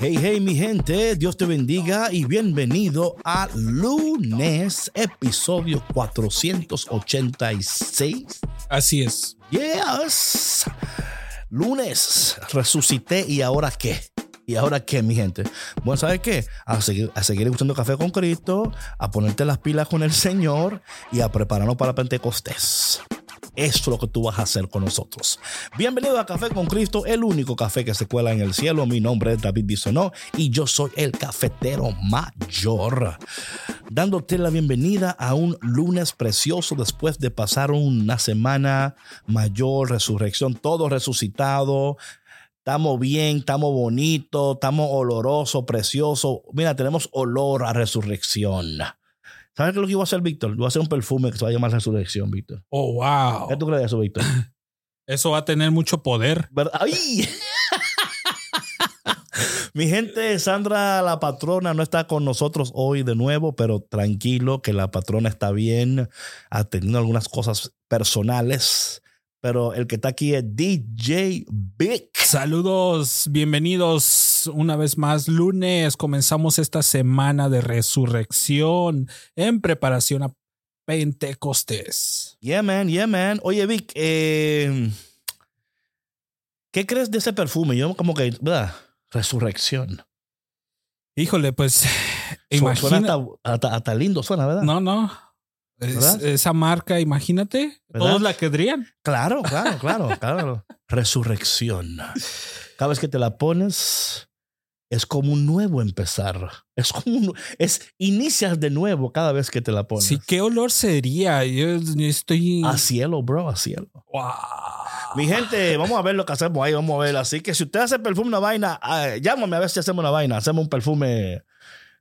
Hey, hey, mi gente, Dios te bendiga y bienvenido a lunes, episodio 486. Así es. Yes. Lunes, resucité y ahora qué. ¿Y ahora qué, mi gente? Bueno, ¿sabes qué? A seguir, a seguir gustando café con Cristo, a ponerte las pilas con el Señor y a prepararnos para Pentecostés. Es lo que tú vas a hacer con nosotros. Bienvenido a Café con Cristo, el único café que se cuela en el cielo. Mi nombre es David Bisonó y yo soy el cafetero mayor. Dándote la bienvenida a un lunes precioso después de pasar una semana mayor, resurrección, todo resucitado. Estamos bien, estamos bonitos, estamos olorosos, preciosos. Mira, tenemos olor a resurrección. ¿Sabes qué es lo que iba a hacer, Víctor? Voy a hacer un perfume que se va a llamar Resurrección, Víctor. Oh, wow. ¿Qué tú crees de eso, Víctor? Eso va a tener mucho poder. ¿Verdad? ¡Ay! Mi gente, Sandra, la patrona, no está con nosotros hoy de nuevo, pero tranquilo que la patrona está bien, atendiendo algunas cosas personales. Pero el que está aquí es DJ Vic. Saludos, bienvenidos una vez más. Lunes comenzamos esta semana de resurrección en preparación a Pentecostés. Yeah, man, yeah, man. Oye, Vic, eh, ¿qué crees de ese perfume? Yo como que, ¿verdad? Resurrección. Híjole, pues imagina. Suena hasta, hasta- hasta lindo, suena, ¿verdad? No, no. Esa marca, imagínate, ¿Verdad? todos la querrían. Claro, claro, claro, claro. Resurrección. Cada vez que te la pones, es como un nuevo empezar. Es como un, es inicias de nuevo cada vez que te la pones. Sí, ¿qué olor sería? Yo estoy. A cielo, bro, a cielo. Wow. Mi gente, vamos a ver lo que hacemos ahí, vamos a ver. Así que si usted hace perfume una vaina, ah, llámame a ver si hacemos una vaina. Hacemos un perfume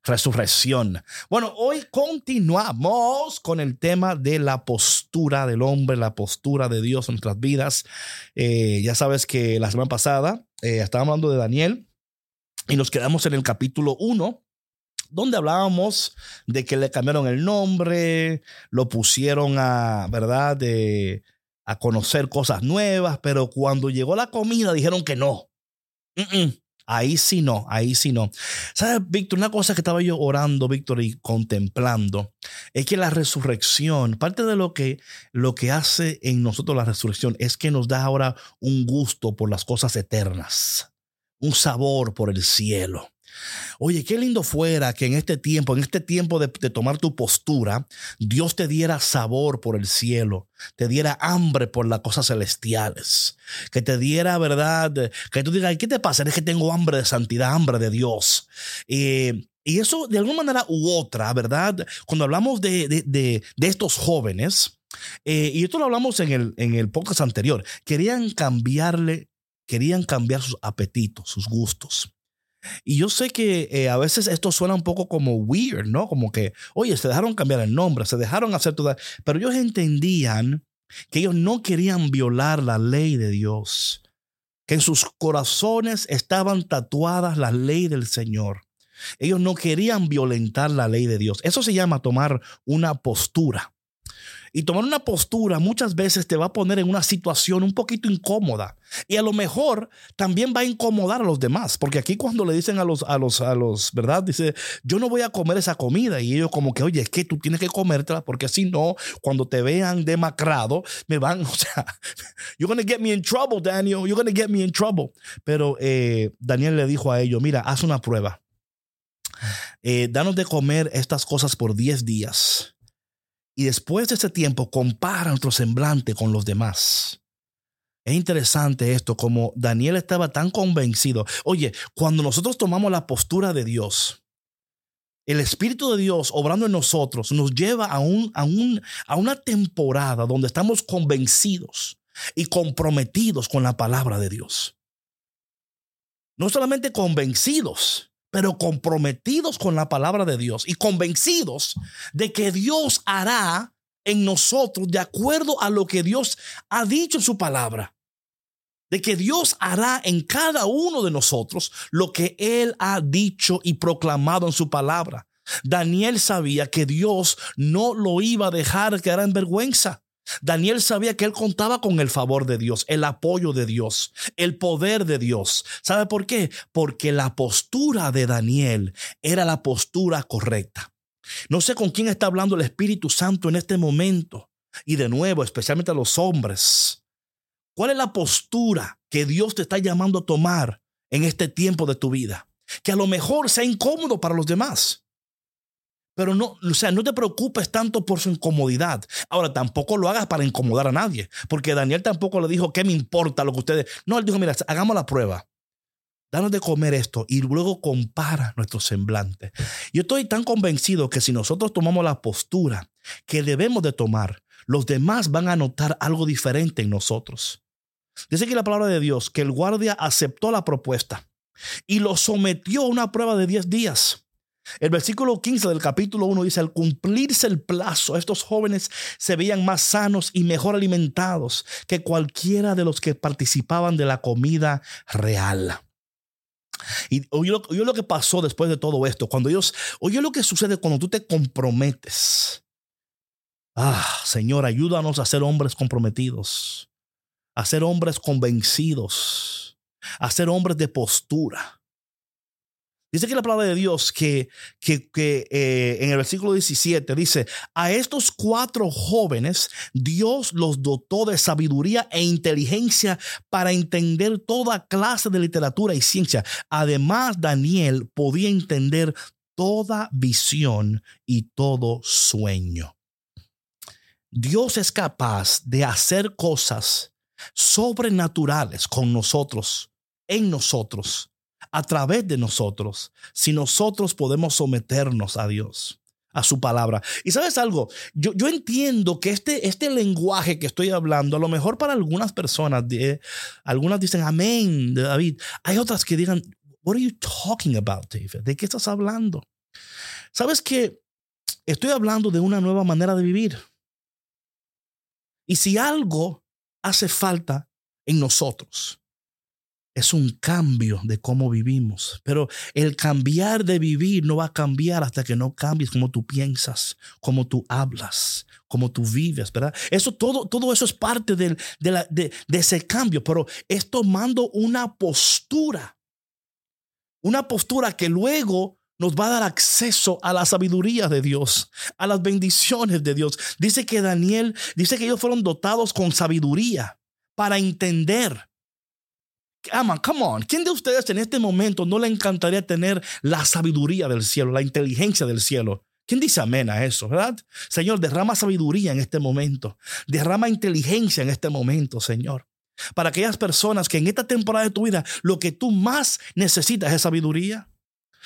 resurrección. Bueno, hoy continuamos con el tema de la postura del hombre, la postura de Dios en nuestras vidas. Eh, ya sabes que la semana pasada eh, estábamos hablando de Daniel y nos quedamos en el capítulo 1 donde hablábamos de que le cambiaron el nombre, lo pusieron a, ¿verdad? De, a conocer cosas nuevas, pero cuando llegó la comida dijeron que no. Ahí sí no, ahí sí no. ¿Sabes, Víctor? Una cosa que estaba yo orando, Víctor, y contemplando, es que la resurrección, parte de lo que, lo que hace en nosotros la resurrección es que nos da ahora un gusto por las cosas eternas, un sabor por el cielo. Oye, qué lindo fuera que en este tiempo, en este tiempo de, tomar tu postura, Dios te diera sabor por el cielo, te diera hambre por las cosas celestiales, que te diera, ¿verdad? Que tú digas, ¿qué te pasa? Es que tengo hambre de santidad, hambre de Dios. Eh, y eso, de alguna manera u otra, ¿verdad? Cuando hablamos de, de, de, de estos jóvenes, eh, y esto lo hablamos en el, en el podcast anterior, querían cambiarle, querían cambiar sus apetitos, sus gustos. Y yo sé que eh, a veces esto suena un poco como weird, ¿no? Como que, oye, se dejaron cambiar el nombre, se dejaron hacer toda... Pero ellos entendían que ellos no querían violar la ley de Dios, que en sus corazones estaban tatuadas la ley del Señor. Ellos no querían violentar la ley de Dios. Eso se llama tomar una postura. Y tomar una postura muchas veces te va a poner en una situación un poquito incómoda. Y a lo mejor también va a incomodar a los demás. Porque aquí cuando le dicen a los, a los, a los, ¿verdad? Dice, yo no voy a comer esa comida. Y ellos como que, oye, es que tú tienes que comértela porque si no, cuando te vean demacrado, me van, o sea, you're to get me in trouble, Daniel. You're to get me in trouble. Pero eh, Daniel le dijo a ellos, mira, haz una prueba. Eh, danos de comer estas cosas por 10 días. Y después de ese tiempo compara nuestro semblante con los demás. Es interesante esto, como Daniel estaba tan convencido. Oye, cuando nosotros tomamos la postura de Dios, el Espíritu de Dios obrando en nosotros nos lleva a, un, a, un, a una temporada donde estamos convencidos y comprometidos con la palabra de Dios. No solamente convencidos, pero comprometidos con la palabra de Dios y convencidos de que Dios hará en nosotros de acuerdo a lo que Dios ha dicho en su palabra. De que Dios hará en cada uno de nosotros lo que Él ha dicho y proclamado en su palabra. Daniel sabía que Dios no lo iba a dejar quedar en vergüenza. Daniel sabía que él contaba con el favor de Dios, el apoyo de Dios, el poder de Dios. ¿Sabe por qué? Porque la postura de Daniel era la postura correcta. No sé con quién está hablando el Espíritu Santo en este momento. Y de nuevo, especialmente a los hombres. ¿Cuál es la postura que Dios te está llamando a tomar en este tiempo de tu vida? Que a lo mejor sea incómodo para los demás. Pero no, o sea, no te preocupes tanto por su incomodidad. Ahora, tampoco lo hagas para incomodar a nadie, porque Daniel tampoco le dijo, ¿qué me importa lo que ustedes? No, él dijo, mira, hagamos la prueba. Danos de comer esto y luego compara nuestro semblante. Yo estoy tan convencido que si nosotros tomamos la postura que debemos de tomar, los demás van a notar algo diferente en nosotros. Dice aquí la palabra de Dios que el guardia aceptó la propuesta y lo sometió a una prueba de 10 días. El versículo 15 del capítulo 1 dice, al cumplirse el plazo, estos jóvenes se veían más sanos y mejor alimentados que cualquiera de los que participaban de la comida real. Y oye lo, que pasó después de todo esto, cuando ellos, oye lo que sucede cuando tú te comprometes. Ah, Señor, ayúdanos a ser hombres comprometidos, a ser hombres convencidos, a ser hombres de postura. Dice que la palabra de Dios que, que, eh, en el versículo 17 dice, a estos cuatro jóvenes Dios los dotó de sabiduría e inteligencia para entender toda clase de literatura y ciencia. Además, Daniel podía entender toda visión y todo sueño. Dios es capaz de hacer cosas sobrenaturales con nosotros, en nosotros a través de nosotros si nosotros podemos someternos a Dios a su palabra. Y sabes algo, yo, yo entiendo que este, este lenguaje que estoy hablando, a lo mejor para algunas personas, algunas dicen amén David, hay otras que digan, what are you talking about, David? ¿De qué estás hablando? Sabes que estoy hablando de una nueva manera de vivir. Y si algo hace falta en nosotros, es un cambio de cómo vivimos. Pero el cambiar de vivir no va a cambiar hasta que no cambies cómo tú piensas, cómo tú hablas, cómo tú vives, ¿verdad? Eso todo, todo eso es parte de, de, de ese cambio, pero es tomando una postura, una postura que luego nos va a dar acceso a la sabiduría de Dios, a las bendiciones de Dios. Dice que Daniel, dice que ellos fueron dotados con sabiduría para entender Aman, come on. ¿Quién de ustedes en este momento no le encantaría tener la sabiduría del cielo, la inteligencia del cielo? ¿Quién dice amén a eso, verdad? Señor, derrama sabiduría en este momento. Derrama inteligencia en este momento, Señor. Para aquellas personas que en esta temporada de tu vida lo que tú más necesitas es sabiduría.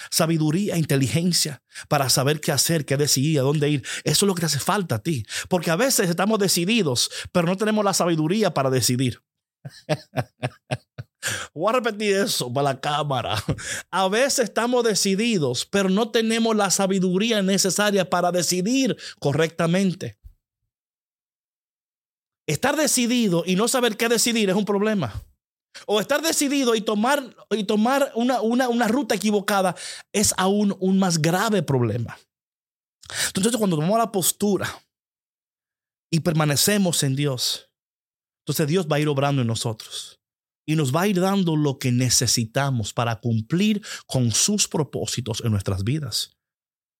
Sabiduría, inteligencia para saber qué hacer, qué decidir, a dónde ir. Eso es lo que te hace falta a ti. Porque a veces estamos decididos, pero no tenemos la sabiduría para decidir. Voy a repetir eso para la cámara. A veces estamos decididos, pero no tenemos la sabiduría necesaria para decidir correctamente. Estar decidido y no saber qué decidir es un problema. O estar decidido y tomar, y tomar una, una, una ruta equivocada es aún un más grave problema. Entonces, cuando tomamos la postura y permanecemos en Dios, entonces Dios va a ir obrando en nosotros y nos va a ir dando lo que necesitamos para cumplir con sus propósitos en nuestras vidas.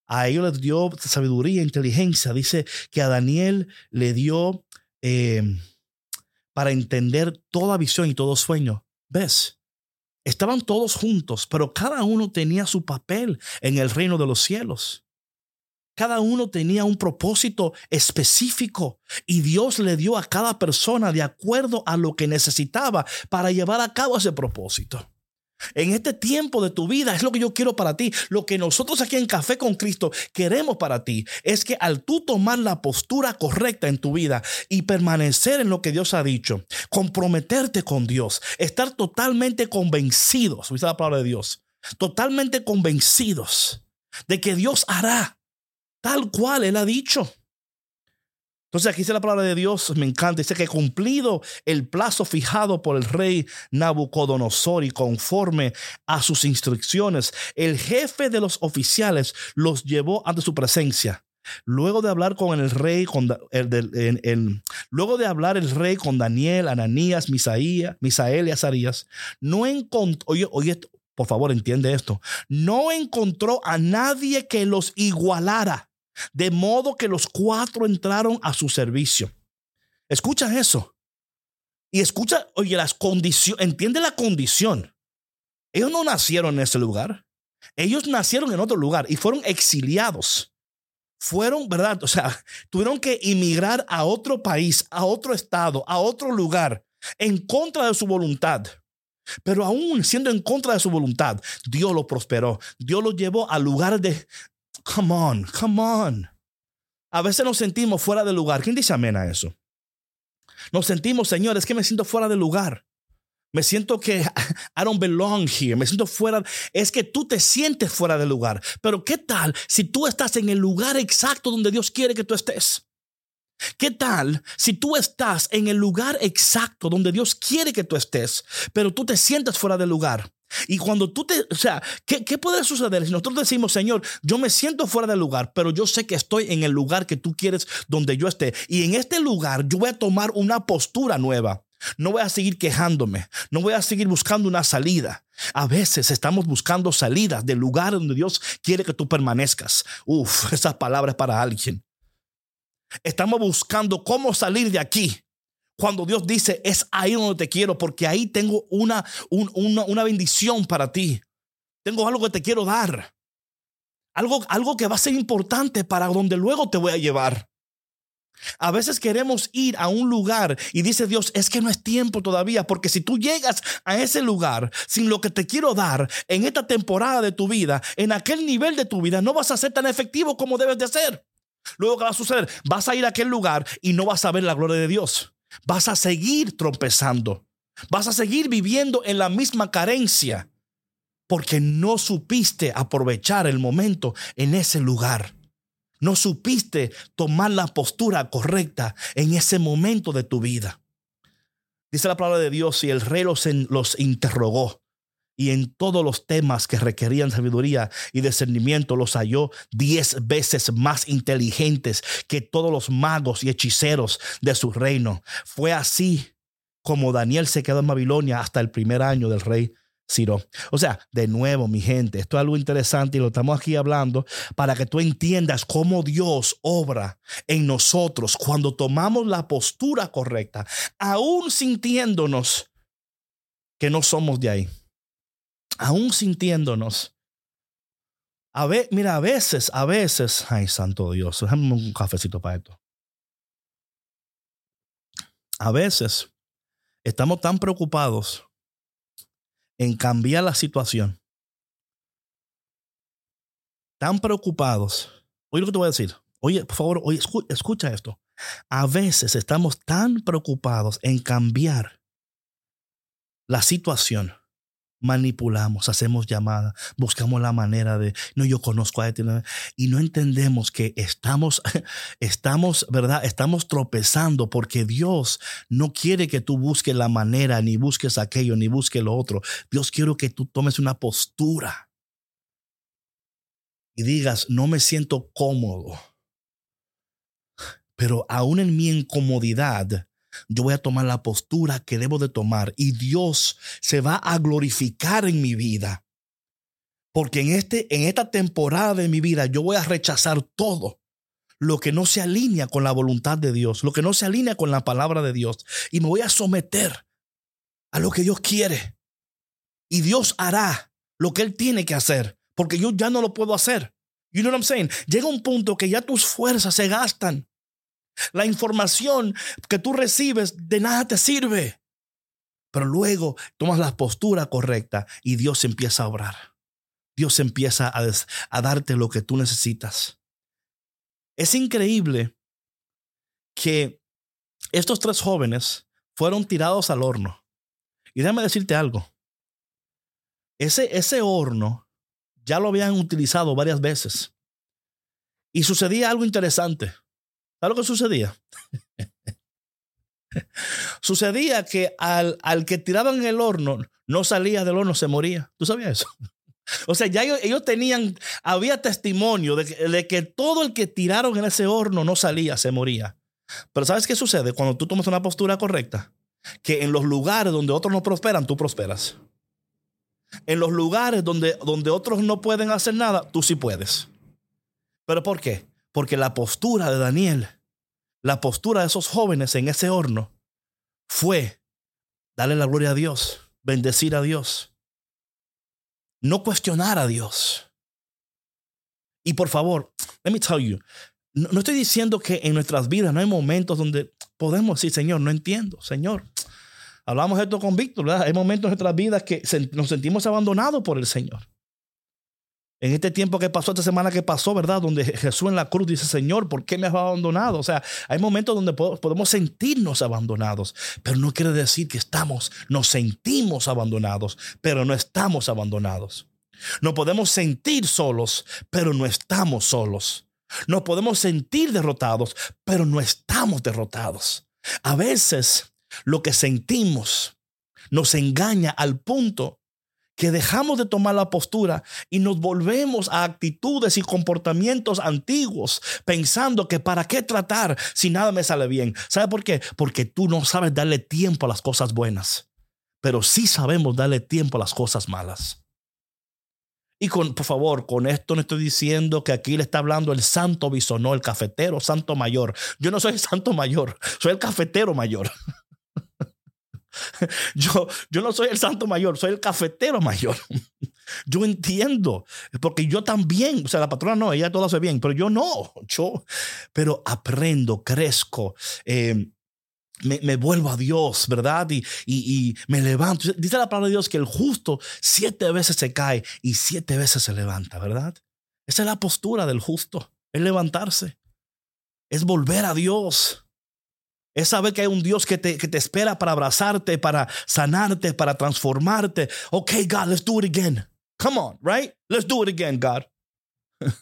A ellos les dio sabiduría, e inteligencia. Dice que a Daniel le dio eh, para entender toda visión y todo sueño. ¿Ves? Estaban todos juntos, pero cada uno tenía su papel en el reino de los cielos. Cada uno tenía un propósito específico y Dios le dio a cada persona de acuerdo a lo que necesitaba para llevar a cabo ese propósito. En este tiempo de tu vida es lo que yo quiero para ti. Lo que nosotros aquí en Café con Cristo queremos para ti es que al tú tomar la postura correcta en tu vida y permanecer en lo que Dios ha dicho, comprometerte con Dios, estar totalmente convencidos, ¿viste la palabra de Dios? Totalmente convencidos de que Dios hará tal cual Él ha dicho. Entonces aquí dice la palabra de Dios, me encanta, dice que cumplido el plazo fijado por el rey Nabucodonosor y conforme a sus instrucciones, el jefe de los oficiales los llevó ante su presencia. Luego de hablar con el rey, con el, luego de hablar el rey con Daniel, Ananías, Misaía, Misael y Azarías, no encontró, oye, oye, por favor entiende esto, no encontró a nadie que los igualara de modo que los cuatro entraron a su servicio. Escucha eso. Y escucha, oye, las condiciones, entiende la condición. Ellos no nacieron en ese lugar. Ellos nacieron en otro lugar y fueron exiliados. Fueron, ¿verdad? O sea, tuvieron que emigrar a otro país, a otro estado, a otro lugar, en contra de su voluntad. Pero aún siendo en contra de su voluntad, Dios lo prosperó. Dios lo llevó a lugares de, Come on, come on. A veces nos sentimos fuera de lugar. ¿Quién dice amén a eso? Nos sentimos, Señor, es que me siento fuera de lugar. Me siento que I don't belong here. Me siento fuera. Es que tú te sientes fuera de lugar. Pero ¿qué tal si tú estás en el lugar exacto donde Dios quiere que tú estés? ¿Qué tal si tú estás en el lugar exacto donde Dios quiere que tú estés, pero tú te sientes fuera de lugar? Y cuando tú te, o sea, ¿qué, ¿qué, puede suceder si nosotros decimos, Señor, yo me siento fuera del lugar, pero yo sé que estoy en el lugar que tú quieres donde yo esté? Y en este lugar yo voy a tomar una postura nueva. No voy a seguir quejándome, no voy a seguir buscando una salida. A veces estamos buscando salidas del lugar donde Dios quiere que tú permanezcas. Uf, esa palabra es para alguien. Estamos buscando cómo salir de aquí cuando Dios dice, es ahí donde te quiero, porque ahí tengo una, una, bendición para ti. Tengo algo que te quiero dar. Algo, algo que va a ser importante para donde luego te voy a llevar. A veces queremos ir a un lugar y dice Dios, es que no es tiempo todavía, porque si tú llegas a ese lugar sin lo que te quiero dar en esta temporada de tu vida, en aquel nivel de tu vida, no vas a ser tan efectivo como debes de ser. Luego, ¿qué va a suceder? Vas a ir a aquel lugar y no vas a ver la gloria de Dios. Vas a seguir tropezando. Vas a seguir viviendo en la misma carencia porque no supiste aprovechar el momento en ese lugar. No supiste tomar la postura correcta en ese momento de tu vida. Dice la palabra de Dios y el rey los, los interrogó y en todos los temas que requerían sabiduría y discernimiento los halló diez veces más inteligentes que todos los magos y hechiceros de su reino. Fue así como Daniel se quedó en Babilonia hasta el primer año del rey Ciro. O sea, de nuevo, mi gente, esto es algo interesante y lo estamos aquí hablando para que tú entiendas cómo Dios obra en nosotros cuando tomamos la postura correcta, aún sintiéndonos que no somos de ahí aún sintiéndonos. A ver, mira, a veces, a veces, ay, santo Dios, déjame un cafecito para esto. A veces estamos tan preocupados en cambiar la situación, tan preocupados. Oye lo que te voy a decir. Oye, por favor, oye, escucha esto. A veces estamos tan preocupados en cambiar la situación manipulamos, hacemos llamadas, buscamos la manera de, no, yo conozco a este, y no entendemos que estamos, estamos, ¿verdad? Estamos tropezando porque Dios no quiere que tú busques la manera, ni busques aquello, ni busques lo otro. Dios quiere que tú tomes una postura y digas, no me siento cómodo, pero aún en mi incomodidad, yo voy a tomar la postura que debo de tomar y Dios se va a glorificar en mi vida. Porque en, este, en esta temporada de mi vida yo voy a rechazar todo lo que no se alinea con la voluntad de Dios, lo que no se alinea con la palabra de Dios. Y me voy a someter a lo que Dios quiere. Y Dios hará lo que Él tiene que hacer, porque yo ya no lo puedo hacer. You know what I'm saying? Llega un punto que ya tus fuerzas se gastan. La información que tú recibes de nada te sirve. Pero luego tomas la postura correcta y Dios empieza a obrar. Dios empieza a, a darte lo que tú necesitas. Es increíble que estos tres jóvenes fueron tirados al horno. Y déjame decirte algo. Ese, ese horno ya lo habían utilizado varias veces. Y sucedía algo interesante. ¿Sabes lo que sucedía? sucedía que al, al, que tiraban el horno no salía del horno, se moría. ¿Tú sabías eso? O sea, ya ellos, tenían, había testimonio de que, de que, todo el que tiraron en ese horno no salía, se moría. Pero ¿sabes qué sucede cuando tú tomas una postura correcta? Que en los lugares donde otros no prosperan, tú prosperas. En los lugares donde, donde otros no pueden hacer nada, tú sí puedes. ¿Pero por qué? Porque la postura de Daniel, la postura de esos jóvenes en ese horno, fue darle la gloria a Dios, bendecir a Dios, no cuestionar a Dios. Y por favor, let me tell you, no, estoy diciendo que en nuestras vidas no hay momentos donde podemos decir, Señor, no entiendo, Señor. Hablamos esto con Víctor, ¿verdad? Hay momentos en nuestras vidas que nos sentimos abandonados por el Señor. En este tiempo que pasó, esta semana que pasó, ¿verdad? Donde Jesús en la cruz dice, Señor, ¿por qué me has abandonado? O sea, hay momentos donde podemos sentirnos abandonados, pero no quiere decir que estamos, nos sentimos abandonados, pero no estamos abandonados. No podemos sentir solos, pero no estamos solos. Nos podemos sentir derrotados, pero no estamos derrotados. A veces lo que sentimos nos engaña al punto que dejamos de tomar la postura y nos volvemos a actitudes y comportamientos antiguos, pensando que para qué tratar si nada me sale bien. ¿Sabe por qué? Porque tú no sabes darle tiempo a las cosas buenas, pero sí sabemos darle tiempo a las cosas malas. Y con, por favor, con esto no estoy diciendo que aquí le está hablando el santo bisonó, el cafetero, santo mayor. Yo no soy el santo mayor, soy el cafetero mayor. Yo, yo no soy el santo mayor, soy el cafetero mayor. Yo entiendo, porque yo también, o sea, la patrona no, ella todo hace bien, pero yo no, yo, pero aprendo, crezco. Me, me, vuelvo a Dios, ¿verdad? Y, y, y, me levanto. Dice la palabra de Dios que el justo siete veces se cae y siete veces se levanta, ¿verdad? Esa es la postura del justo, es levantarse, es volver a Dios. Es saber que hay un Dios que te, que te espera para abrazarte, para sanarte, para transformarte. Ok, God, let's do it again. Come on, right? Let's do it again, God.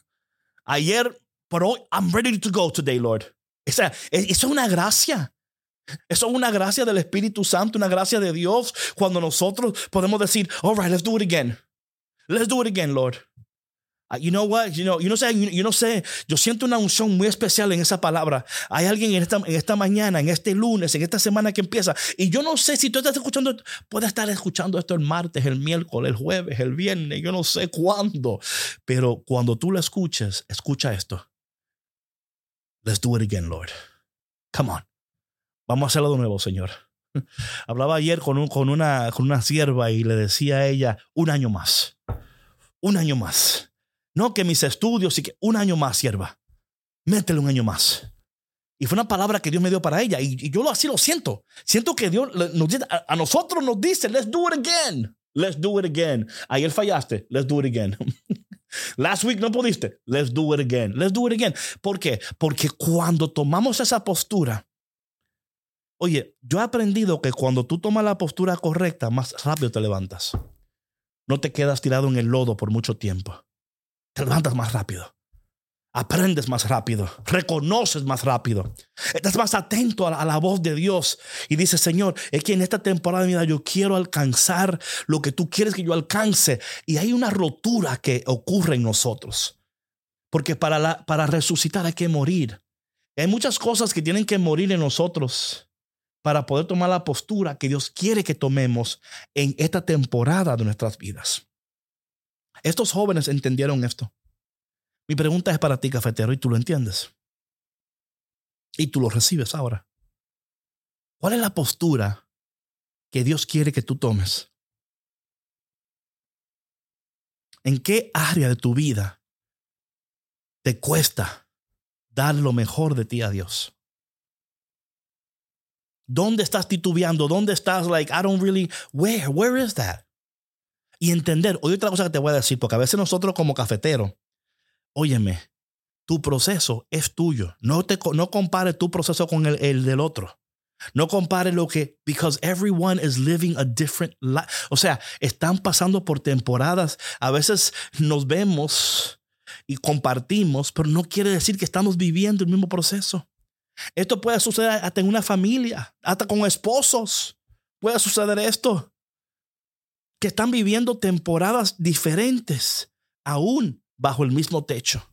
Ayer, pero I'm ready to go today, Lord. Esa, eso es una gracia. Eso es una gracia del Espíritu Santo, una gracia de Dios, cuando nosotros podemos decir, all right, let's do it again. Let's do it again, Lord. Uh, you know what? You know, yo no sé, yo no sé, yo siento una unción muy especial en esa palabra. Hay alguien en esta, en esta mañana, en este lunes, en esta semana que empieza. Y yo no sé si tú estás escuchando, puedes estar escuchando esto el martes, el miércoles, el jueves, el viernes, yo no sé cuándo. Pero cuando tú lo escuches, escucha esto. Let's do it again, Lord. Come on. Vamos a hacerlo de nuevo, Señor. Hablaba ayer con, un, con, una, con una sierva y le decía a ella, un año más. Un año más. No, que mis estudios y que un año más, sierva. Métele un año más. Y fue una palabra que Dios me dio para ella. Y, y yo así lo siento. Siento que Dios nos, a, a, nosotros nos dice, let's do it again. Let's do it again. Ayer fallaste. Let's do it again. Last week no pudiste. Let's do it again. Let's do it again. ¿Por qué? Porque cuando tomamos esa postura, oye, yo he aprendido que cuando tú tomas la postura correcta, más rápido te levantas. No te quedas tirado en el lodo por mucho tiempo te levantas más rápido. Aprendes más rápido, reconoces más rápido, estás más atento a la, voz de Dios y dices, Señor, es que en esta temporada de mi vida yo quiero alcanzar lo que tú quieres que yo alcance. Y hay una rotura que ocurre en nosotros, porque para, para resucitar hay que morir. Hay muchas cosas que tienen que morir en nosotros para poder tomar la postura que Dios quiere que tomemos en esta temporada de nuestras vidas. Estos jóvenes entendieron esto. Mi pregunta es para ti, cafetero, y tú lo entiendes. Y tú lo recibes ahora. ¿Cuál es la postura que Dios quiere que tú tomes? ¿En qué área de tu vida te cuesta dar lo mejor de ti a Dios? ¿Dónde estás titubeando? ¿Dónde estás like, I don't really, where, where is that? Y entender, oye otra cosa que te voy a decir, porque a veces nosotros como cafeteros, óyeme, tu proceso es tuyo. No, te, no compares tu proceso con el, el del otro. No compare lo que, because everyone is living a different life. O sea, están pasando por temporadas. A veces nos vemos y compartimos, pero no quiere decir que estamos viviendo el mismo proceso. Esto puede suceder hasta en una familia, hasta con esposos. Puede suceder esto. Que están viviendo temporadas diferentes, aún bajo el mismo techo.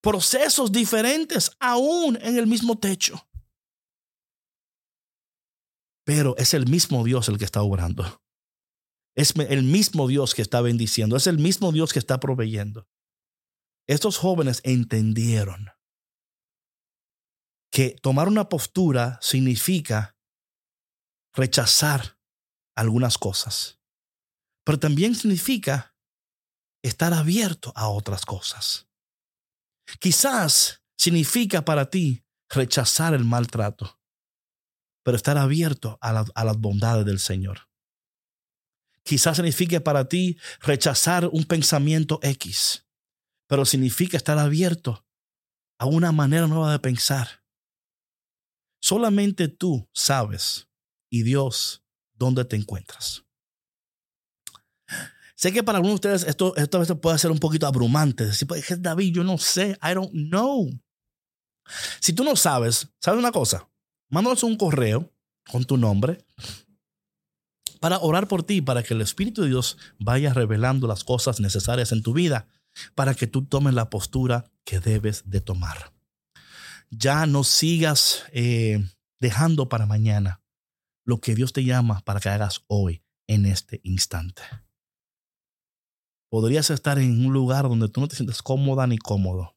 Procesos diferentes, aún en el mismo techo. Pero es el mismo Dios el que está obrando. Es el mismo Dios que está bendiciendo. Es el mismo Dios que está proveyendo. Estos jóvenes entendieron que tomar una postura significa rechazar algunas cosas, pero también significa estar abierto a otras cosas. Quizás significa para ti rechazar el maltrato, pero estar abierto a, las bondades del Señor. Quizás signifique para ti rechazar un pensamiento X, pero significa estar abierto a una manera nueva de pensar. Solamente tú sabes y Dios dónde te encuentras. Sé que para algunos de ustedes esto, esto a veces puede ser un poquito abrumante. Decir, pues, David, yo no sé, I don't know. Si tú no sabes, ¿sabes una cosa? Mándanos un correo con tu nombre para orar por ti, para que el Espíritu de Dios vaya revelando las cosas necesarias en tu vida, para que tú tomes la postura que debes de tomar. Ya no sigas eh, dejando para mañana lo que Dios te llama para que hagas hoy, en este instante. Podrías estar en un lugar donde tú no te sientes cómoda ni cómodo.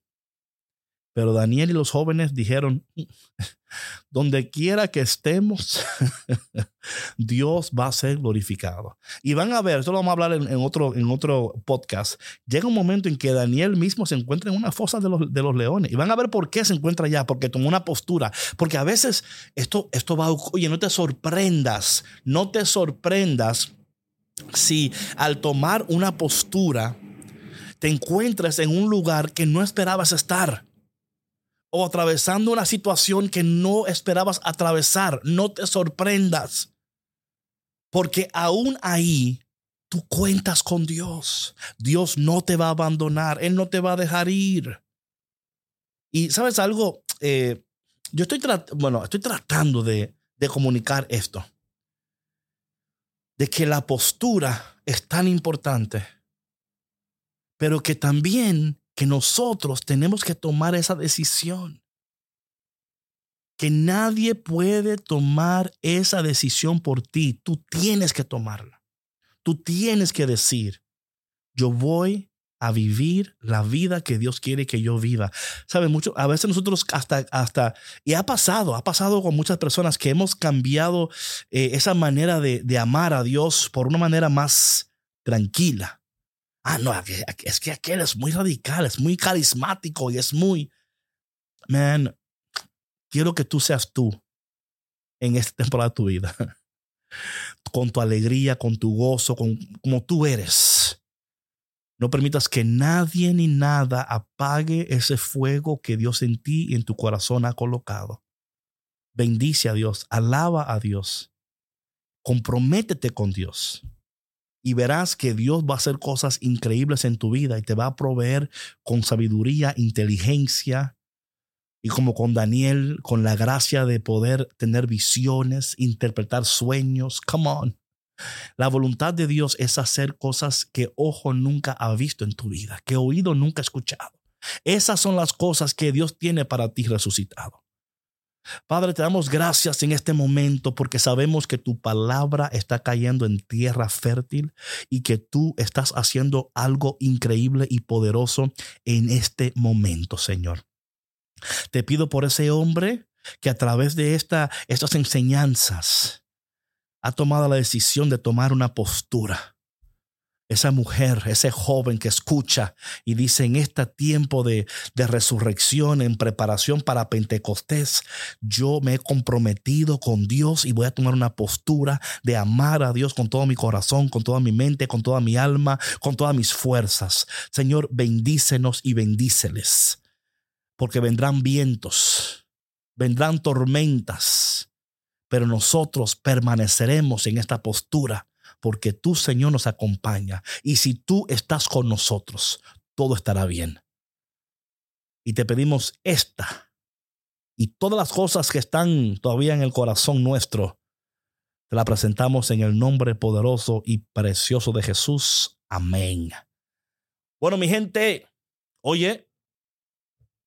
Pero Daniel y los jóvenes dijeron, donde quiera que estemos, Dios va a ser glorificado. Y van a ver, esto lo vamos a hablar en, otro, en otro podcast. Llega un momento en que Daniel mismo se encuentra en una fosa de los, de los leones. Y van a ver por qué se encuentra allá, porque tomó una postura. Porque a veces esto, esto va a oye, no te sorprendas, no te sorprendas si al tomar una postura te encuentras en un lugar que no esperabas estar o atravesando una situación que no esperabas atravesar. No te sorprendas, porque aún ahí tú cuentas con Dios. Dios no te va a abandonar, Él no te va a dejar ir. Y sabes algo, eh, yo estoy, bueno, estoy tratando de, de comunicar esto, de que la postura es tan importante, pero que también que nosotros tenemos que tomar esa decisión. Que nadie puede tomar esa decisión por ti. Tú tienes que tomarla. Tú tienes que decir, yo voy a vivir la vida que Dios quiere que yo viva. ¿Sabes? Mucho, a veces nosotros hasta, hasta, y ha pasado, ha pasado con muchas personas que hemos cambiado eh, esa manera de, de amar a Dios por una manera más tranquila ah, no, es que aquel es muy radical, es muy carismático y es muy, man, quiero que tú seas tú en esta temporada de tu vida. Con tu alegría, con tu gozo, con como tú eres. No permitas que nadie ni nada apague ese fuego que Dios en ti y en tu corazón ha colocado. Bendice a Dios, alaba a Dios, comprométete con Dios y verás que Dios va a hacer cosas increíbles en tu vida y te va a proveer con sabiduría, inteligencia y como con Daniel, con la gracia de poder tener visiones, interpretar sueños. Come on. La voluntad de Dios es hacer cosas que ojo nunca ha visto en tu vida, que oído nunca ha escuchado. Esas son las cosas que Dios tiene para ti resucitado. Padre, te damos gracias en este momento porque sabemos que tu palabra está cayendo en tierra fértil y que tú estás haciendo algo increíble y poderoso en este momento, Señor. Te pido por ese hombre que a través de esta, estas enseñanzas ha tomado la decisión de tomar una postura esa mujer, ese joven que escucha y dice en este tiempo de, de, resurrección, en preparación para Pentecostés, yo me he comprometido con Dios y voy a tomar una postura de amar a Dios con todo mi corazón, con toda mi mente, con toda mi alma, con todas mis fuerzas. Señor, bendícenos y bendíceles, porque vendrán vientos, vendrán tormentas, pero nosotros permaneceremos en esta postura porque tú, Señor, nos acompaña. Y si tú estás con nosotros, todo estará bien. Y te pedimos esta y todas las cosas que están todavía en el corazón nuestro, te la presentamos en el nombre poderoso y precioso de Jesús. Amén. Bueno, mi gente, oye,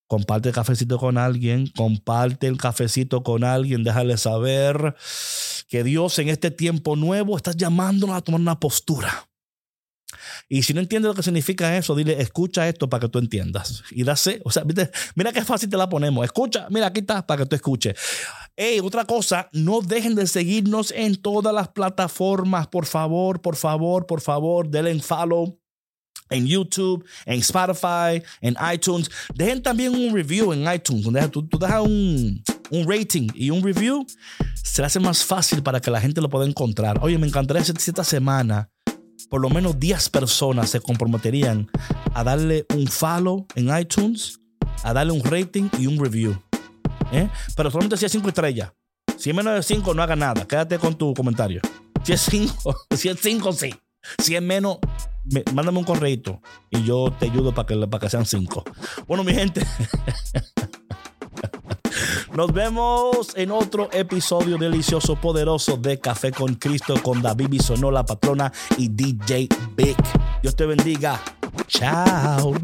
comparte el cafecito con alguien, comparte el cafecito con alguien, déjale saber que Dios en este tiempo nuevo está llamándonos a tomar una postura. Y si no entiendes lo que significa eso, dile, escucha esto para que tú entiendas. Y dase, o sea, mira qué fácil te la ponemos. Escucha, mira, aquí está para que tú escuches. Hey, otra cosa, no dejen de seguirnos en todas las plataformas, por favor, por favor, por favor, denle follow en YouTube, en Spotify, en iTunes. Dejen también un review en iTunes. Donde tú, tú dejas un, un, rating y un review, se hace más fácil para que la gente lo pueda encontrar. Oye, me encantaría si esta semana por lo menos 10 personas se comprometerían a darle un follow en iTunes, a darle un rating y un review. ¿Eh? Pero solamente si es 5 estrellas. Si es menos de 5, no haga nada. Quédate con tu comentario. Si es 5, si es 5, sí. Si es menos, mándame un correito y yo te ayudo para que, para que sean 5. Bueno, mi gente. Nos vemos en otro episodio delicioso, poderoso de Café con Cristo con David Bisonó, la patrona y DJ Big. Dios te bendiga. Chao.